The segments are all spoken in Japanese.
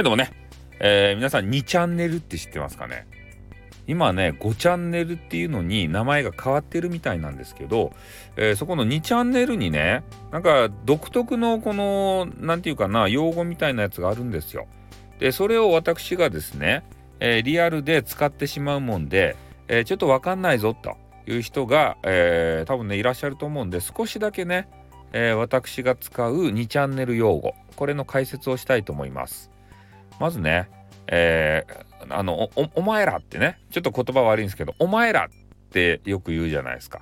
はい、どうもね、えー、皆さん2チャンネルって知ってますかね？今ね5チャンネルっていうのに名前が変わってるみたいなんですけど、えー、そこの2チャンネルにねなんか独特のこの何て言うかな用語みたいなやつがあるんですよ。でそれを私がですね、えー、リアルで使ってしまうもんで、えー、ちょっと分かんないぞという人が、えー、多分ねいらっしゃると思うんで少しだけね、え私が使う2チャンネル用語これの解説をしたいと思います。まずね、えー、あのお前らってねちょっと言葉悪いんですけどお前らってよく言うじゃないですか。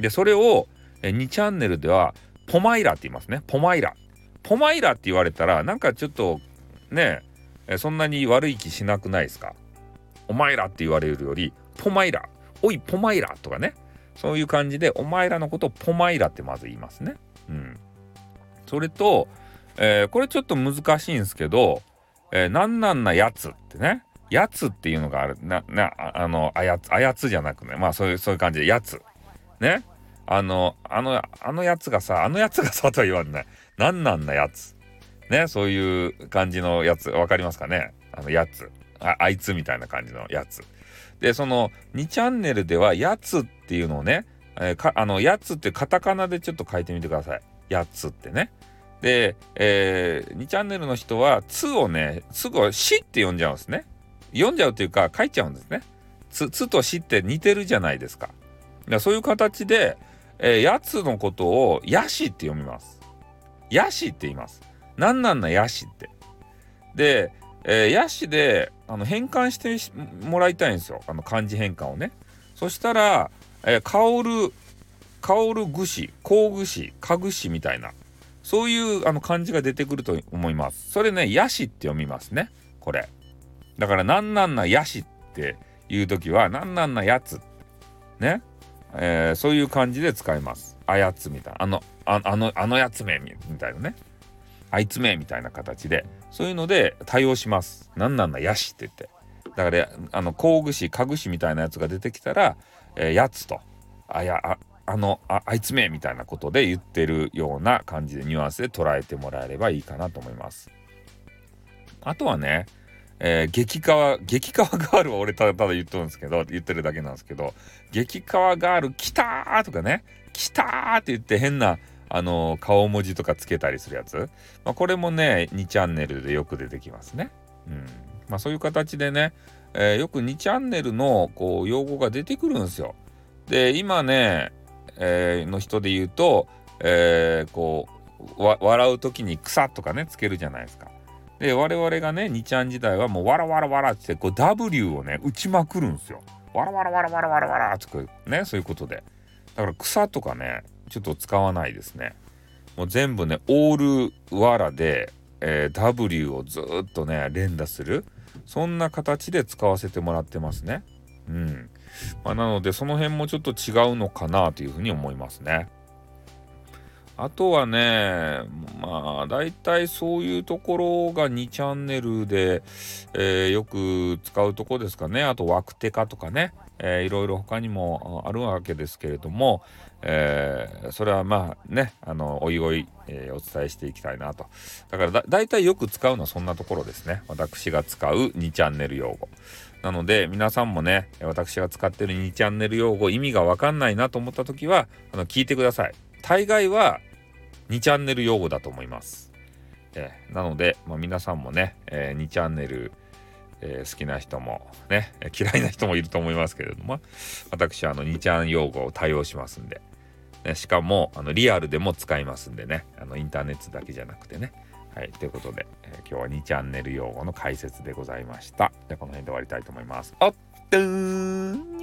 でそれを2チャンネルではポマイラって言いますねポマイラ。ポマイラって言われたらなんかちょっとねそんなに悪い気しなくないですかお前らって言われるよりポマイラおいポマイラとかねそういう感じでお前らのことをポマイラってまず言いますね。うん、それと、えー、これちょっと難しいんですけどえー、なんなんなやつってね。やつっていうのがある。な、な、あの、あやつ、あやつじゃなくね。まあそういう、そういう感じで、やつ。ね。あの、あの、あのやつがさ、あのやつがさとは言わんない。なんなんなやつ。ね。そういう感じのやつ。わかりますかねあの、やつ。ああいつみたいな感じのやつ。で、その2チャンネルでは、やつっていうのをね、えー、かあの、やつってカタカナでちょっと書いてみてください。やつってね。で、えー、2チャンネルの人は「つ」をねすぐ「し」って読んじゃうんですね。読んじゃうっていうか書いちゃうんですね。つ「つ」と「し」って似てるじゃないですか。だそういう形で、えー、やつのことを「やし」って読みます。やしって言います。なんなんなやしって。で、えー、やしであの変換してもらいたいんですよ。あの漢字変換をね。そしたら、えー、香る、香る具志、香具志、家具志みたいな。そういうあの漢字が出てくると思います。それね、ヤシって読みますね。これ。だから、なんなんなヤシっていう時は、なんなんなやつ。ね。えー、そういう感じで使います。あやつみたいな。あの、ああの、あのやつめみたいなね。あいつめみたいな形で、そういうので対応します。なんなんなやしって言って。だから、あの、工具師、家具師みたいなやつが出てきたら、えー、やつと、あや、あ、あのああいつめみたいなことで言ってるような感じでニュアンスで捉えてもらえればいいかなと思います。あとはね、えー、激川激川ガールは俺ただただ言っとるんですけど言ってるだけなんですけど激川ガール来たーとかね来たーって言って変なあの顔文字とかつけたりするやつ、まあ、これもね2チャンネルでよく出てきますね。うんまあ、そういう形でね、えー、よく2チャンネルのこう用語が出てくるんですよ。で今ねえー、の人で言うと、えー、こう笑う時に「草」とかねつけるじゃないですか。で我々がね2ちゃん時代はもう「わらわらわら」ってこう W をね打ちまくるんですよ。わらわらわらわらわらわらってねそういうことで。だから草とかねちょっと使わないですね。もう全部ねオールわらで、えー、W をずっとね連打するそんな形で使わせてもらってますね。うん。まあ、なのでその辺もちょっと違うのかなというふうに思いますね。あとはね、まあ、大体そういうところが2チャンネルで、えー、よく使うとこですかね。あと、ワクテカとかね、えー、いろいろ他にもあるわけですけれども、えー、それはまあね、あの、おいおい、えー、お伝えしていきたいなと。だからだ、大体よく使うのはそんなところですね。私が使う2チャンネル用語。なので皆さんもね私が使ってる2チャンネル用語意味がわかんないなと思った時はあの聞いてください大概は2チャンネル用語だと思います、えー、なので、まあ、皆さんもね、えー、2チャンネル、えー、好きな人もね嫌いな人もいると思いますけれども私はあの2ちゃん用語を対応しますんで、ね、しかもあのリアルでも使いますんでねあのインターネットだけじゃなくてねはい、ということで、えー、今日は2チャンネル用語の解説でございました。じゃこの辺で終わりたいと思います。おっと